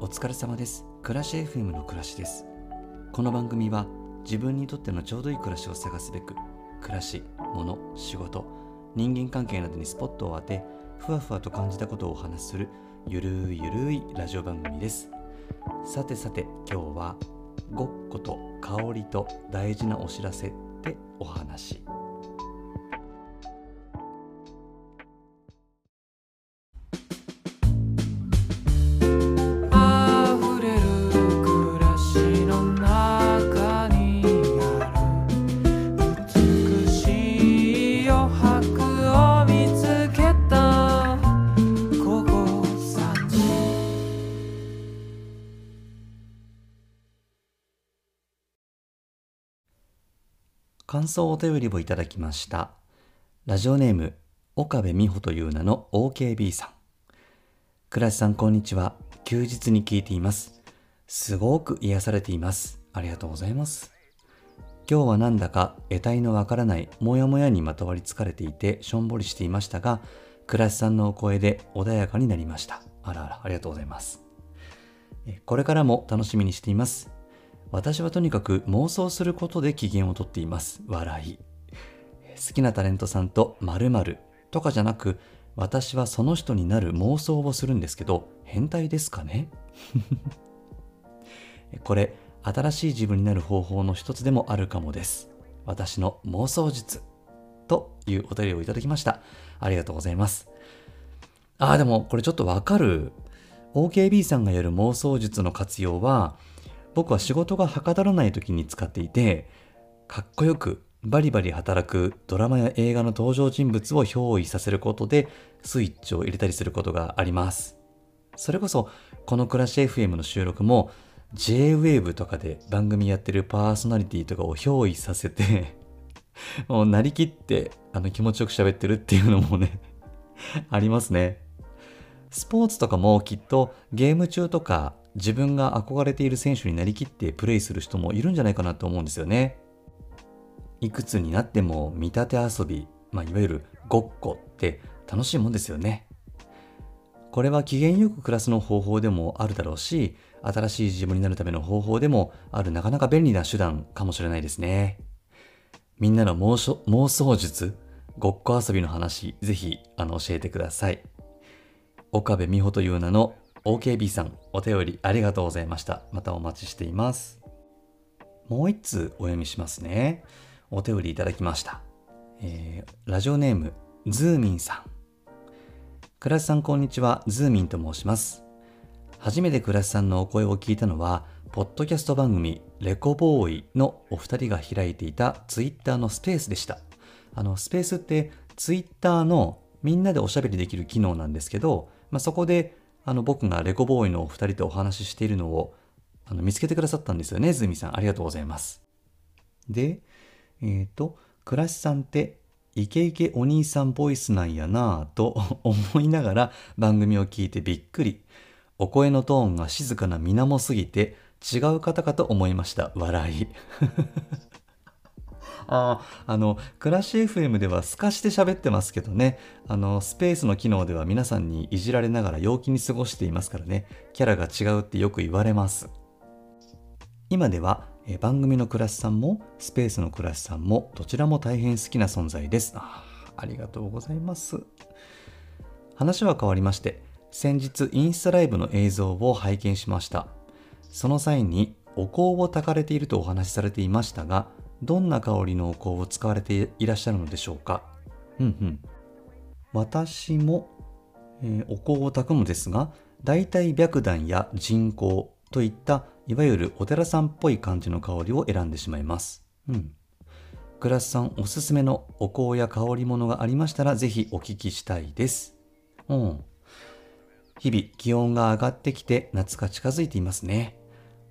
お疲れ様です。暮らし FM の暮らしです。この番組は自分にとってのちょうどいい暮らしを探すべく暮らし、物、仕事、人間関係などにスポットを当てふわふわと感じたことをお話しするゆるいゆるいラジオ番組です。さてさて今日はごっこと香りと大事なお知らせってお話感想お便りをいただきました。ラジオネーム岡部美穂という名の OKB さん。倉地さんこんにちは。休日に聞いています。すごく癒されています。ありがとうございます。今日はなんだか得体のわからないモヤモヤにまとわりつかれていてしょんぼりしていましたが倉地さんのお声で穏やかになりました。あらあらありがとうございます。これからも楽しみにしています。私はとにかく妄想することで機嫌をとっています。笑い。好きなタレントさんと〇〇とかじゃなく、私はその人になる妄想をするんですけど、変態ですかね？これ、新しい自分になる方法の一つでもあるかもです。私の妄想術。というお便りをいただきました。ありがとうございます。ああ、でもこれちょっとわかる。OKB さんがやる妄想術の活用は、僕は仕事がはかどらない時に使っていて、かっこよくバリバリ働くドラマや映画の登場人物を憑依させることでスイッチを入れたりすることがあります。それこそ、この暮らし FM の収録も J-Wave とかで番組やってるパーソナリティとかを憑依させて、もうなりきってあの気持ちよく喋ってるっていうのもね、ありますね。スポーツとかもきっとゲーム中とか自分が憧れている選手になりきってプレイする人もいるんじゃないかなと思うんですよね。いくつになっても見立て遊び、まあ、いわゆるごっこって楽しいもんですよね。これは機嫌よく暮らすの方法でもあるだろうし、新しい自分になるための方法でもあるなかなか便利な手段かもしれないですね。みんなの妄想妄想術、ごっこ遊びの話、ぜひあの教えてください。岡部美穂という名の OKB さん、お便りありがとうございました。またお待ちしています。もう一通お読みしますね。お便りいただきました。えーラジオネーム、ズーミンさん。倉石さんこんにちは、ズーミンと申します。初めて倉石さんのお声を聞いたのは、ポッドキャスト番組、レコボーイのお二人が開いていたツイッターのスペースでした。あの、スペースってツイッターのみんなでおしゃべりできる機能なんですけど、まあ、そこであの僕がレコボーイのお二人とお話ししているのをあの見つけてくださったんですよね、ズミさん。ありがとうございます。で、えっ、と、倉石さんってイケイケお兄さんボイスなんやなぁと 思いながら番組を聞いてびっくり。お声のトーンが静かな水面すぎて違う方かと思いました。笑い。ああ、の、暮らし FM では透かして喋ってますけどね、あの、スペースの機能では皆さんにいじられながら陽気に過ごしていますからね、キャラが違うってよく言われます。今では、え番組の暮らしさんも、スペースの暮らしさんも、どちらも大変好きな存在です。あありがとうございます。話は変わりまして、先日インスタライブの映像を拝見しました。その際にお香を焚かれているとお話しされていましたが、どんな香りのお香を使われていらっしゃるのでしょうか？うんうん。私も、えーお香を焚くのですが、大体白檀や人香といったいわゆるお寺さんっぽい感じの香りを選んでしまいます。うん。グラスさんおすすめのお香や香り物がありましたらぜひお聞きしたいです。うん。日々気温が上がってきて夏が近づいていますね。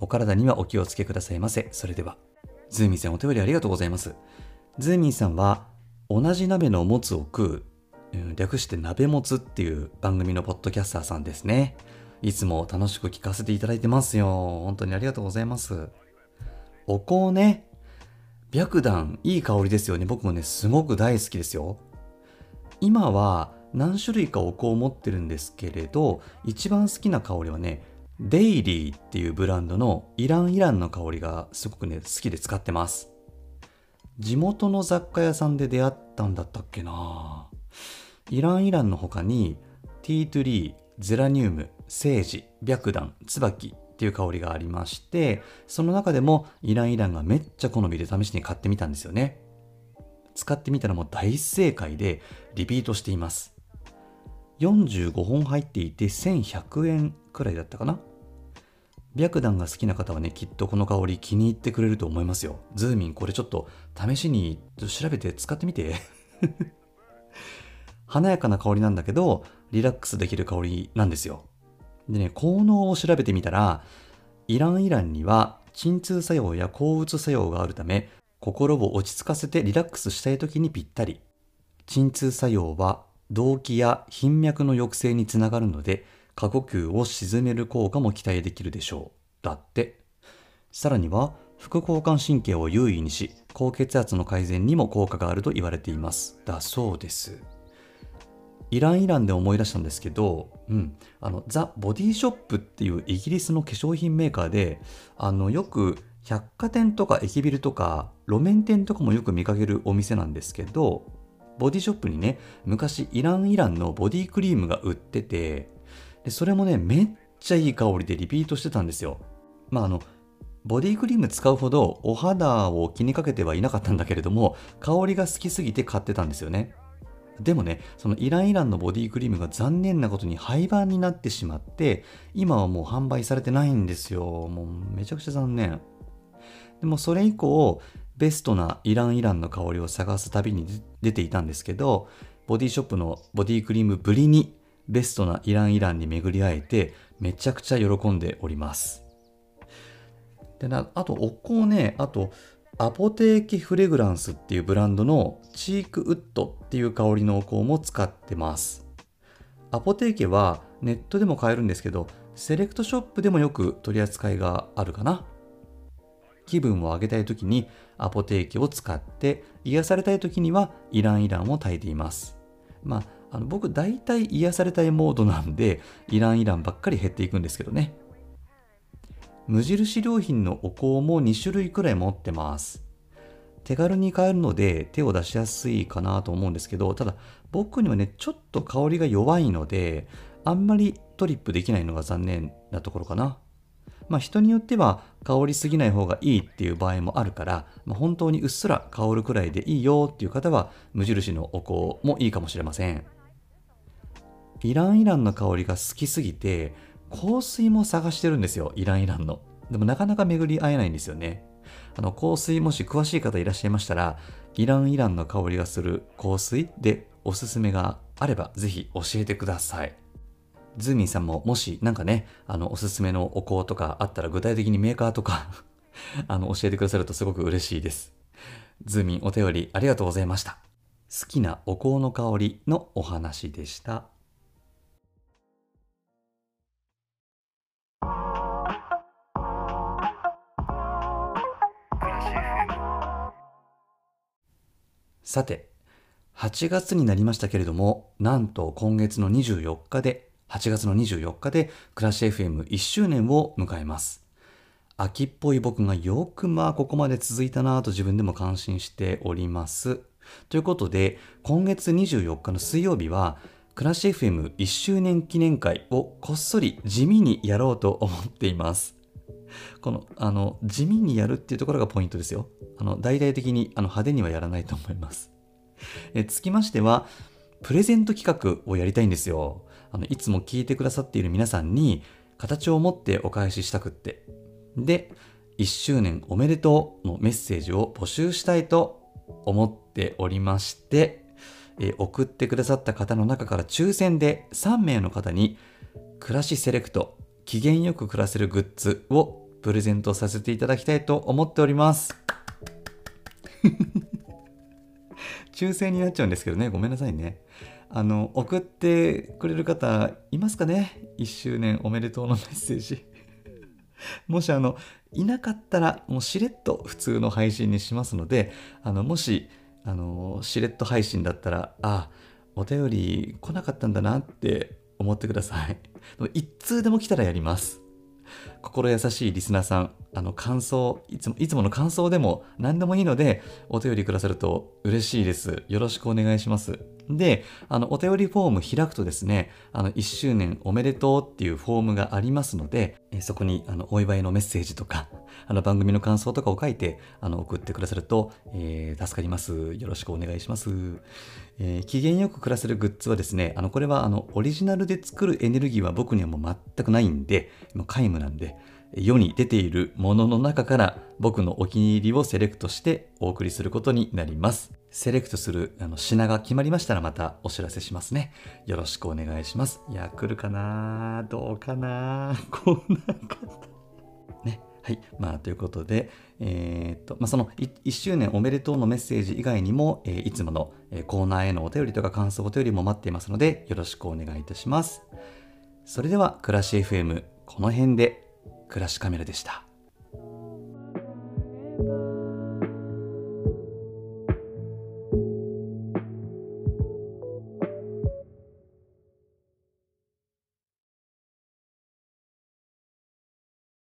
お体にはお気をつけくださいませ。それでは。ズーミンさんお手振りありがとうございます。ズーミンさんは同じ鍋のもつを食う、略して鍋もつっていう番組のポッドキャスターさんですね。いつも楽しく聞かせていただいてますよ。本当にありがとうございます。お香ね。白檀、いい香りですよね。僕もね、すごく大好きですよ。今は何種類かお香を持ってるんですけれど、一番好きな香りはね、デイリーっていうブランドのイランイランの香りがすごくね好きで使ってます。地元の雑貨屋さんで出会ったんだったっけな。イランイランの他にティートゥリーゼラニウムセージ白檀椿っていう香りがありましてその中でもイランイランがめっちゃ好みで試しに買ってみたんですよね。使ってみたらもう大正解でリピートしています。45本入っていて1100円くらいだったかな？白檀が好きな方はねきっとこの香り気に入ってくれると思いますよ。ズーミンこれちょっと試しに調べて使ってみて。華やかな香りなんだけどリラックスできる香りなんですよ。でね効能を調べてみたらイランイランには鎮痛作用や抗うつ作用があるため心を落ち着かせてリラックスしたい時にぴったり。鎮痛作用は動悸や頻脈の抑制につながるので過呼吸を鎮める効果も期待できるでしょう。だってさらには副交感神経を優位にし高血圧の改善にも効果があると言われています。だそうです。イランイランで思い出したんですけど、うん、あのザ・ボディショップっていうイギリスの化粧品メーカーであのよく百貨店とか駅ビルとか路面店とかもよく見かけるお店なんですけどボディショップにね昔イランイランのボディクリームが売っててでそれもねめっちゃいい香りでリピートしてたんですよ。まああのボディクリーム使うほどお肌を気にかけてはいなかったんだけれども香りが好きすぎて買ってたんですよね。でもねそのイランイランのボディクリームが残念なことに廃盤になってしまって今はもう販売されてないんですよ。もうめちゃくちゃ残念。でもそれ以降ベストなイランイランの香りを探す旅に出ていたんですけどボディショップのボディクリームぶりにベストなイランイランに巡り会えてめちゃくちゃ喜んでおります。でなあとお香ねあとアポテーキフレグランスっていうブランドのチークウッドっていう香りのお香も使ってます。アポテーキはネットでも買えるんですけどセレクトショップでもよく取り扱いがあるかな。気分を上げたい時にアポテーキを使って癒されたい時にはイランイランを炊いています。まああの僕大体癒されたいモードなんでイランイランばっかり減っていくんですけどね。無印良品のお香も2種類くらい持ってます。手軽に買えるので手を出しやすいかなと思うんですけどただ僕にはねちょっと香りが弱いのであんまりトリップできないのが残念なところかな。まあ人によっては香りすぎない方がいいっていう場合もあるから、まあ、本当にうっすら香るくらいでいいよっていう方は無印のお香もいいかもしれません。イランイランの香りが好きすぎて香水も探してるんですよイランイランの。でもなかなか巡り合えないんですよね。あの香水もし詳しい方いらっしゃいましたらイランイランの香りがする香水でおすすめがあればぜひ教えてください。ズーミンさんももしなんかねあのおすすめのお香とかあったら具体的にメーカーとか あの教えてくださるとすごく嬉しいです。ズーミンお便りありがとうございました。好きなお香の香りのお話でした。さて8月になりましたけれどもなんと今月の24日で8月の24日でクラッシュ FM1 周年を迎えます。秋っぽい僕がよくまあここまで続いたなぁと自分でも感心しております。ということで今月24日の水曜日はクラッシュ FM1 周年記念会をこっそり地味にやろうと思っています。このあの地味にやるっていうところがポイントですよ。あの大々的にあの派手にはやらないと思います。えつきましてはプレゼント企画をやりたいんですよ。あのいつも聞いてくださっている皆さんに形を持ってお返ししたくって。で1周年おめでとうのメッセージを募集したいと思っておりまして、えー送ってくださった方の中から抽選で3名の方に暮らしセレクト機嫌よく暮らせるグッズをプレゼントさせていただきたいと思っております。抽選になっちゃうんですけどね。ごめんなさいね。あの送ってくれる方いますかね？1周年おめでとうのメッセージ。もしあのいなかったらもうしれっと普通の配信にしますのであのもしあのしれっと配信だったらあお便り来なかったんだなって思ってください。一通でも来たらやります。心優しいリスナーさん、あの、感想、いつも、いつもの感想でも何でもいいので、お便りくださると嬉しいです。よろしくお願いします。で、あの、お便りフォーム開くとですね、あの、1周年おめでとうっていうフォームがありますので、えそこに、あの、お祝いのメッセージとか、あの、番組の感想とかを書いて、あの、送ってくださると、えー助かります。よろしくお願いします。えー機嫌よく暮らせるグッズはですね、あの、これは、あの、オリジナルで作るエネルギーは僕にはもう全くないんで、もう皆無なんで、世に出ているものの中から僕のお気に入りをセレクトしてお送りすることになります。セレクトするあの品が決まりましたらまたお知らせしますね。よろしくお願いします。いや、来るかな？どうかな？こんな方。ね。はい。まあ、ということで、えーっと、まあ、その1周年おめでとうのメッセージ以外にも、えーいつもの、えーコーナーへのお便りとか感想お便りも待っていますので、よろしくお願いいたします。それでは、暮らし FM、この辺で、暮らしカメラでした。「